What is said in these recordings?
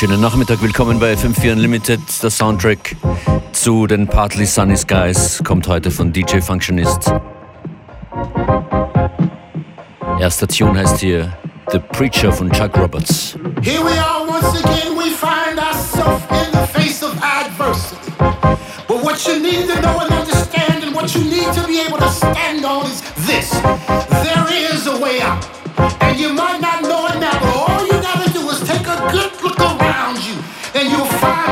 Schönen Nachmittag, willkommen bei FM4 Unlimited. Der Soundtrack zu den Partly Sunny Skies kommt heute von DJ Functionist. Erste Station heißt hier The Preacher von Chuck Roberts. Here we are once again, we find ourselves in the face of adversity. But what you need to know and understand and what you need to be able to stand on is this.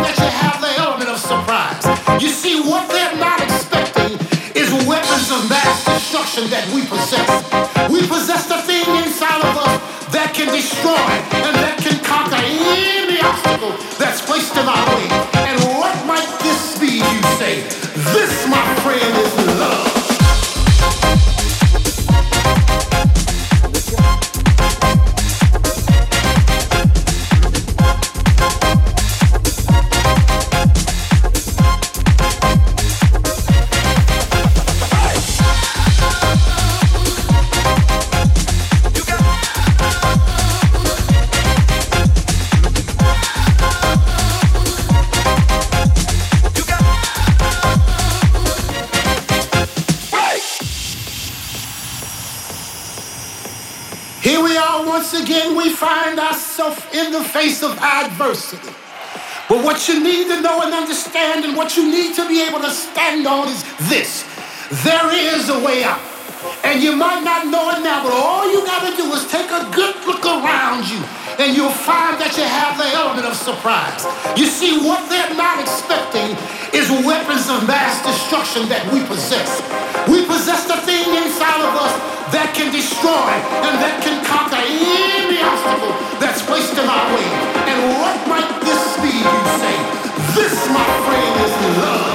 That you have the element of surprise. You see, what they're not expecting is weapons of mass destruction that we possess. We possess the thing inside of us that can destroy and that can conquer any obstacle that's placed in our way. And what might this be, you say? This, my friend, is adversity. But what you need to know and understand, and what you need to be able to stand on is this there is a way out. And you might not know it now, but all you gotta do is take a good look around you, and you'll find that you have the element of surprise. You see, what they're not expecting is weapons of mass destruction that we possess. We possess the thing inside of us that can destroy and that can conquer any obstacle that's placed in our way. And what might this be, you say? This, my friend, is love.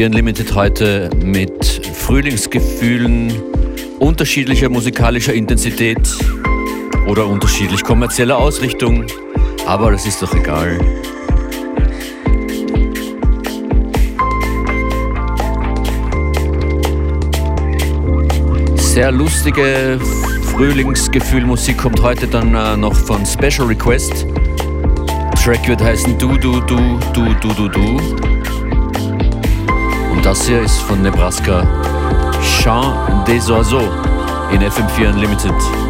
FM4 Unlimited heute mit Frühlingsgefühlen unterschiedlicher musikalischer Intensität oder unterschiedlich kommerzieller Ausrichtung, aber das ist doch egal. Sehr lustige Frühlingsgefühlmusik kommt heute dann äh, noch von Special Request. Track wird heißen Du, Du, Du, Du, Du, Du, Du. Das hier ist von Nebraska Chant des Oiseaux in FM4 Unlimited.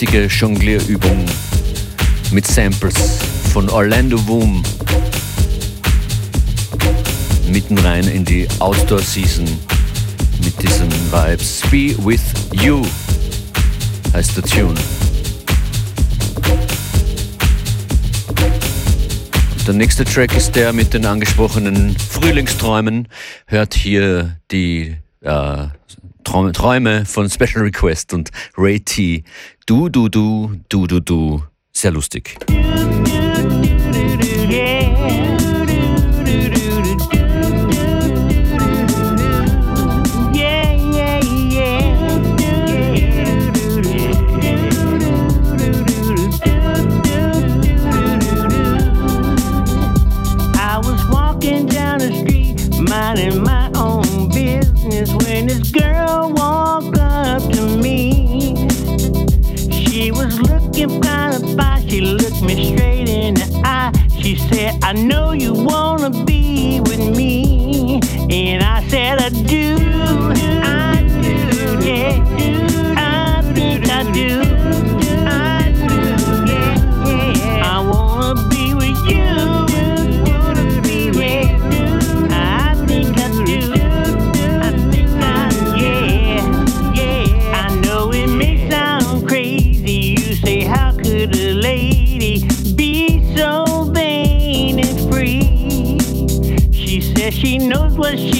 richtige Jonglierübung mit Samples von Orlando Boom mitten rein in die Outdoor Season mit diesen Vibes. Be with you heißt der Tune. Der nächste Track ist der mit den angesprochenen Frühlingsträumen. Hört hier die äh, Träume von Special Request und Ray T Du, du, du, du, du, du. Sehr lustig. I know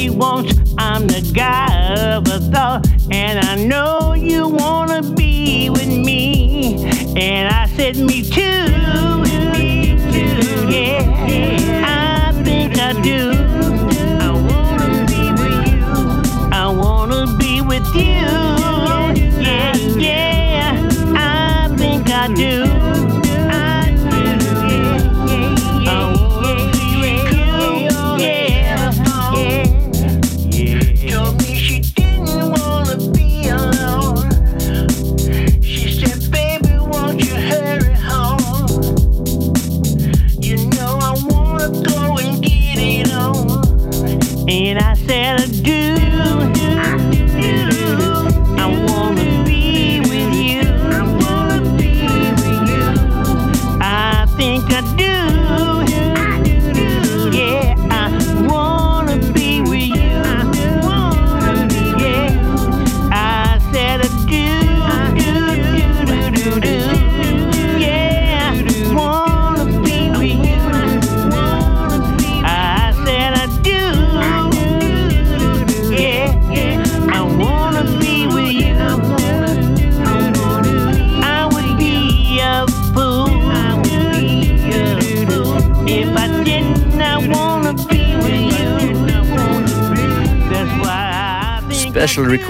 won't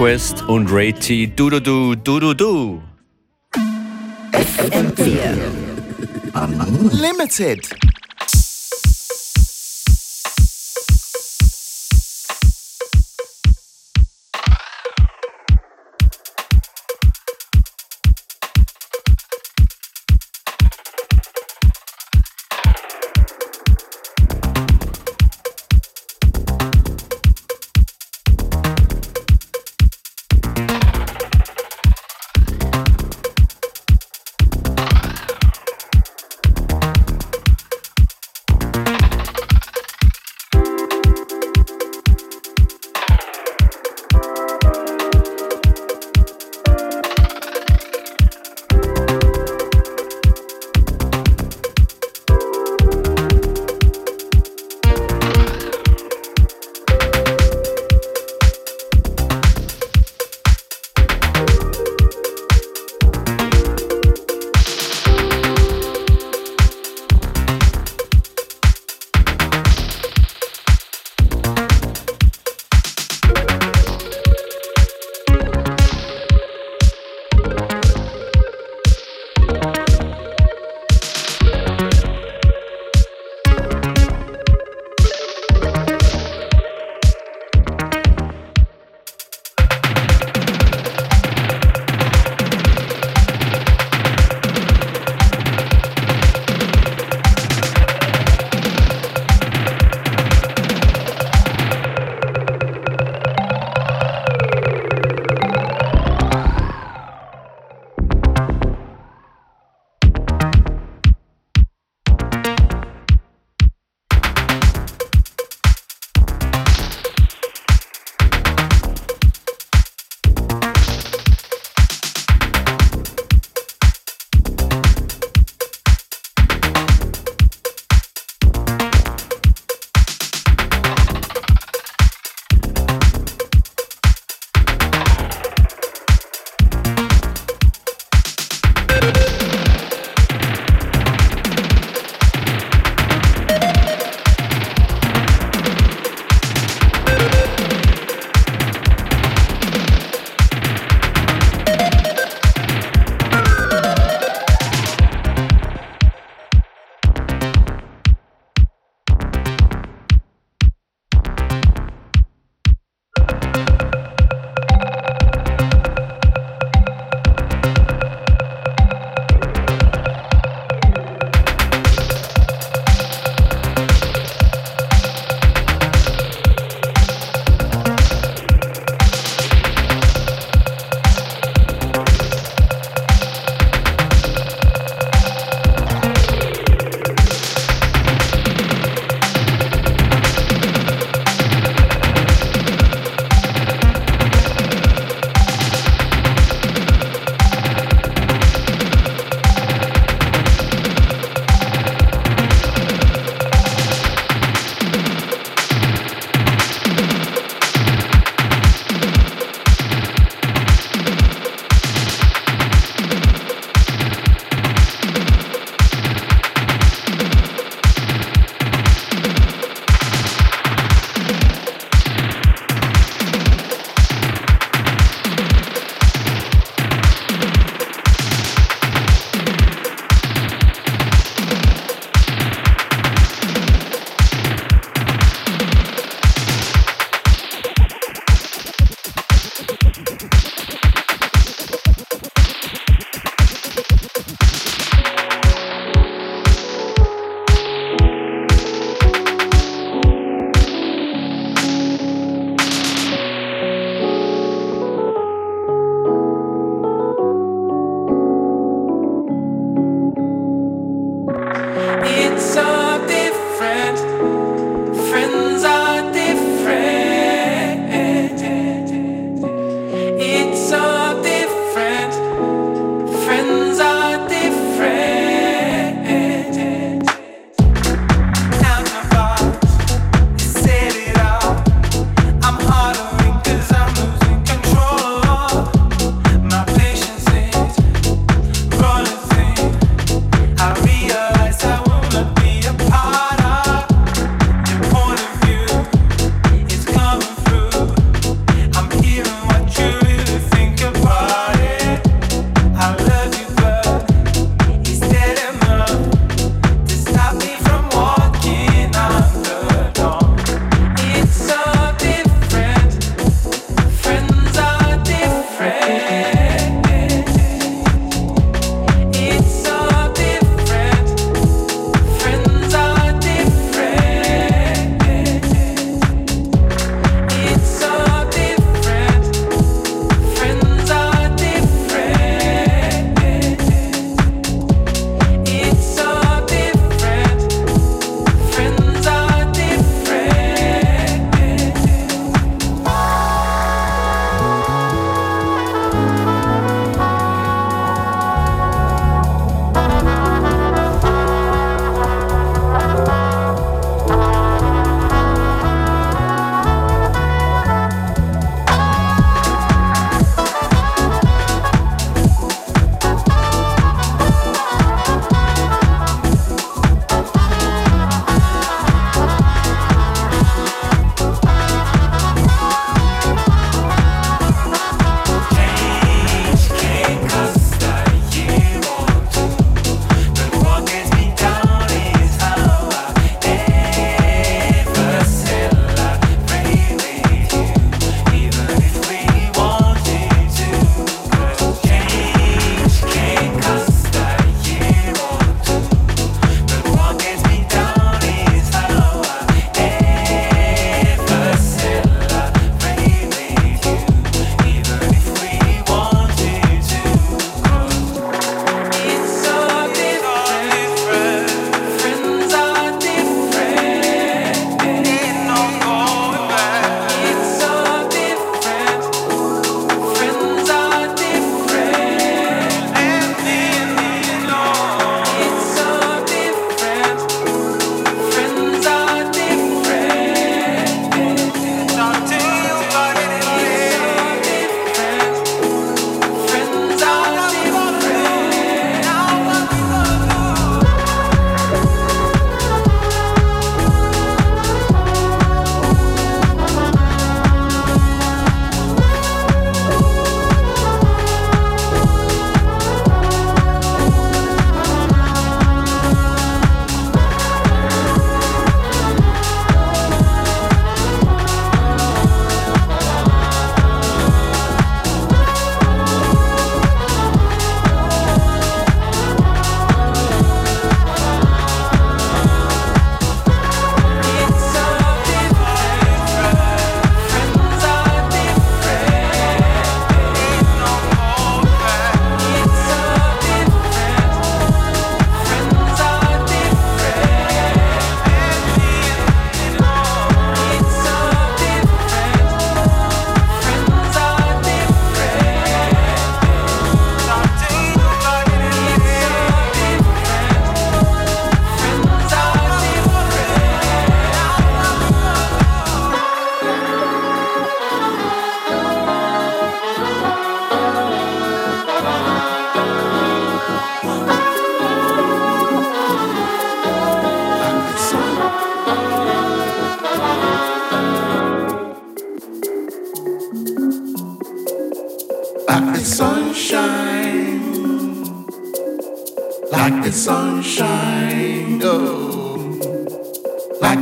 Quest und Ray T. Du du du du du du. Unlimited.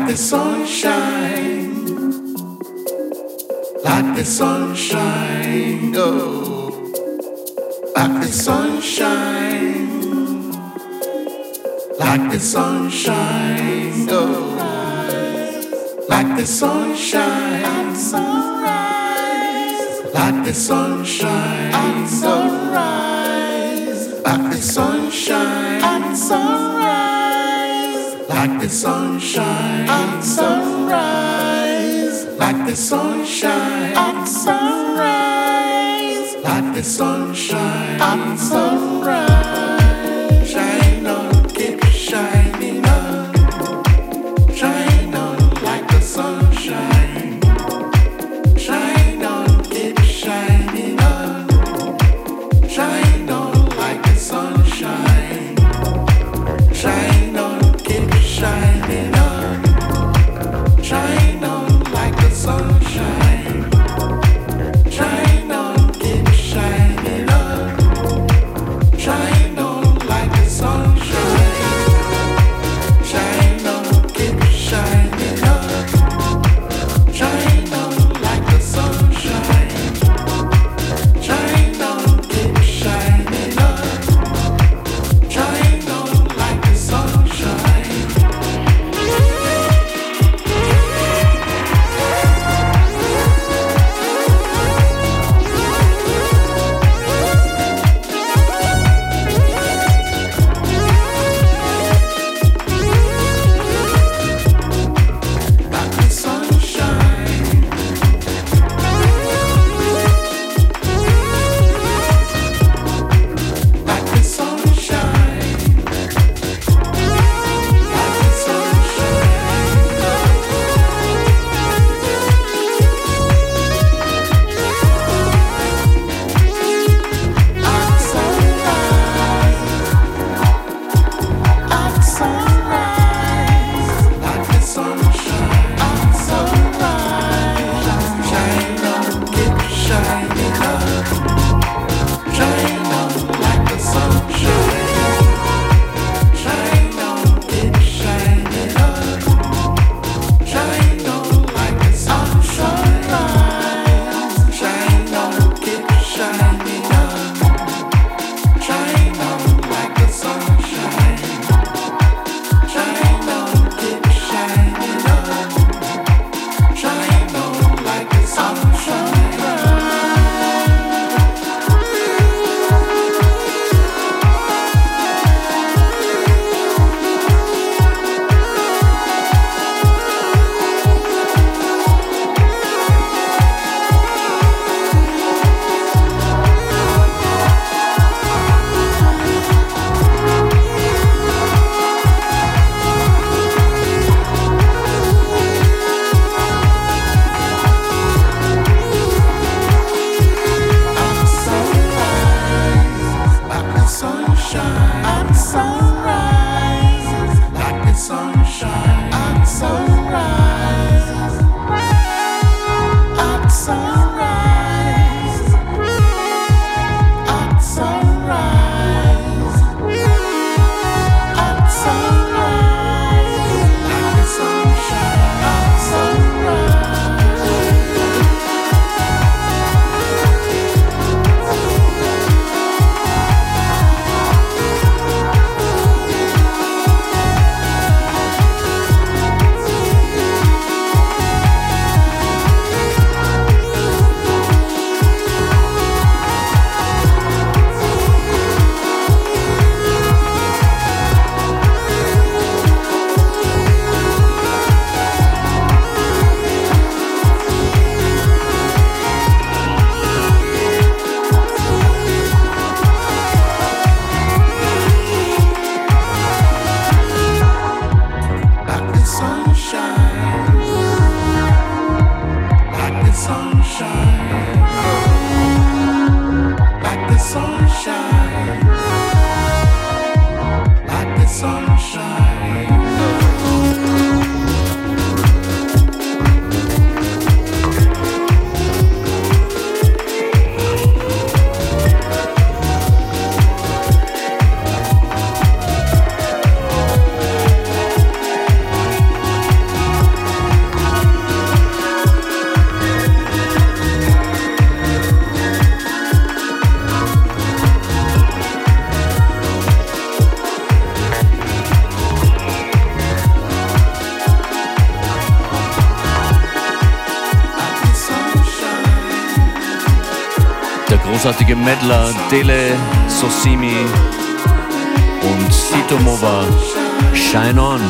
The sunshine. Like the sunshine. Oh. Like the sunshine. Like the sunshine. Oh. Like the sunshine. Sunrise. Like the sunshine. Sunrise. Like the sunshine. Sunrise. Like the sunshine. And sunrise. Like the sunshine. And sunrise. Like the sunshine. And sunrise. Großartige Medler Dele Sosimi und Sito Mova Shine On.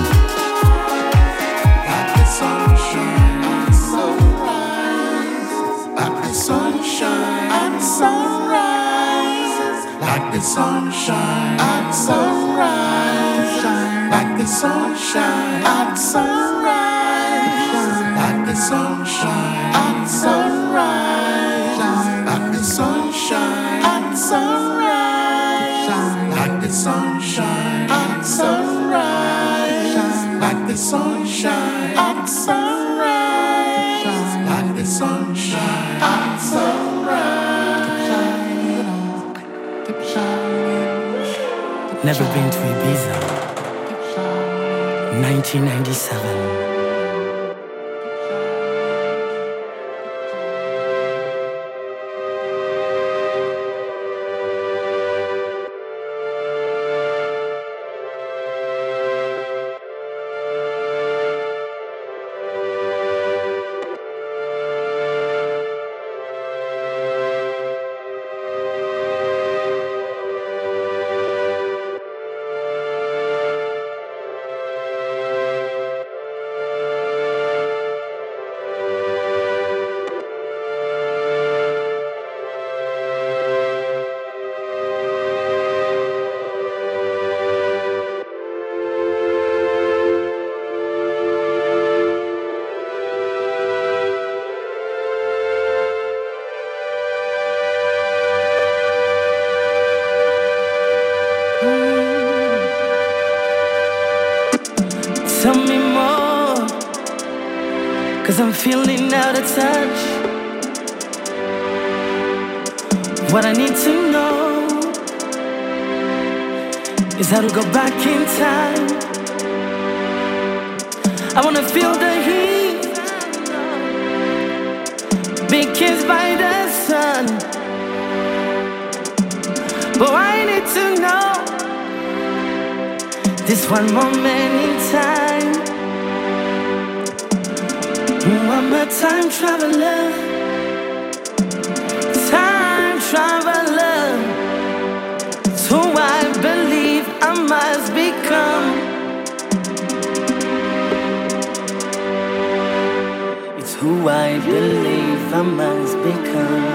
The sunshine at sunrise. Like the sunshine at sunrise. Like the sunshine at sunrise. Sunshine at sunrise. Like the sunshine at sunrise. Keep shining. Never been to Ibiza. 1997. Time. I wanna feel the heat, be kissed by the sun. But I need to know this one moment in time. I'm a time traveler, I believe I must become.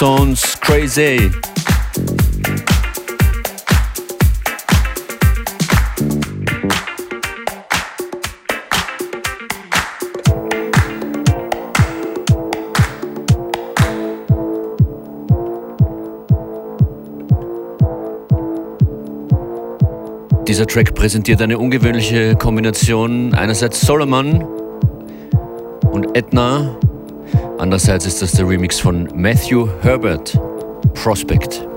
Art of Tones, Crazy. Dieser Track präsentiert eine ungewöhnliche Kombination. Einerseits Solomon andererseits ist das der Remix von Matthew Herbert, Prospect.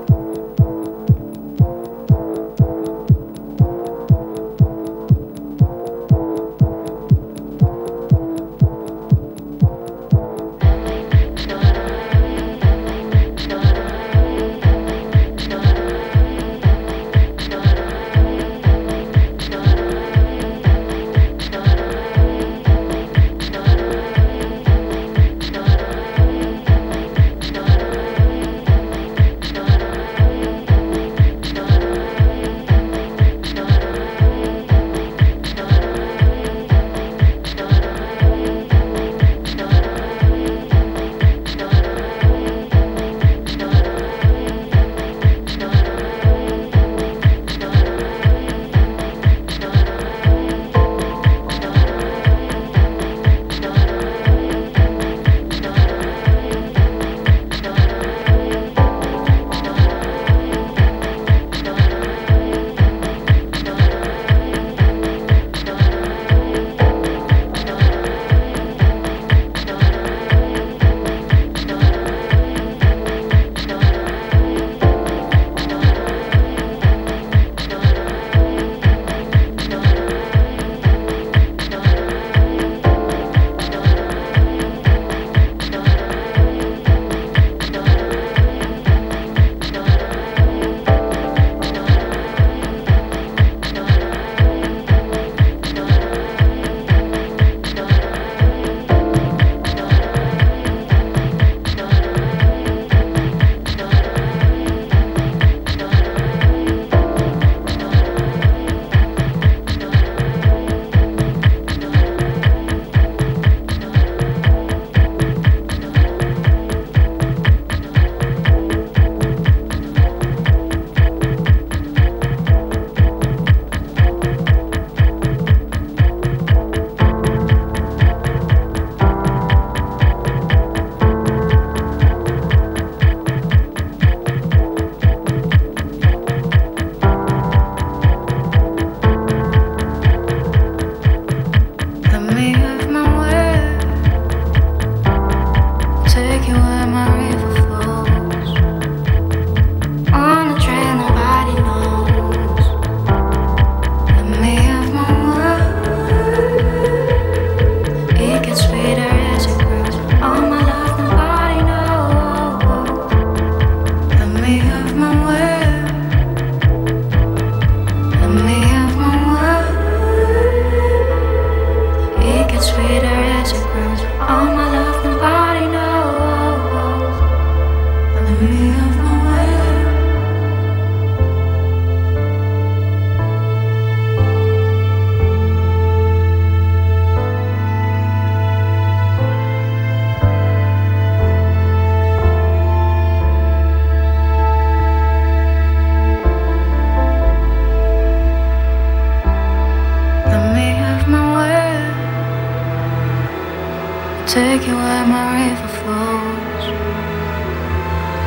take you where my river flows.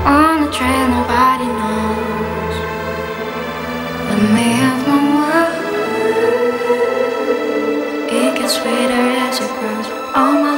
On a trail nobody knows. Let me have my world. It gets sweeter as it grows. All my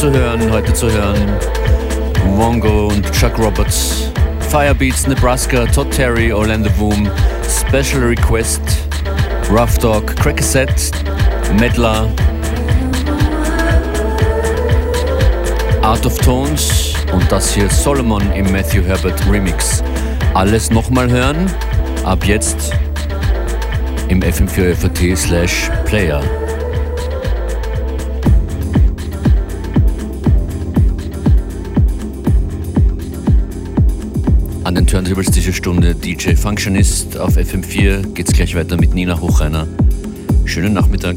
zu hören, heute zu hören. Wongo und Chuck Roberts, Firebeats, Nebraska, Todd Terry, Orlando Boom, Special Request, Rough Dog, Crackaset, Medler, Art of Tones und das hier Solomon im Matthew Herbert Remix. Alles nochmal hören, ab jetzt im fm4fat slash player. Turntables diese Stunde DJ Functionist auf FM4 geht's gleich weiter mit Nina Hochreiner. Schönen Nachmittag.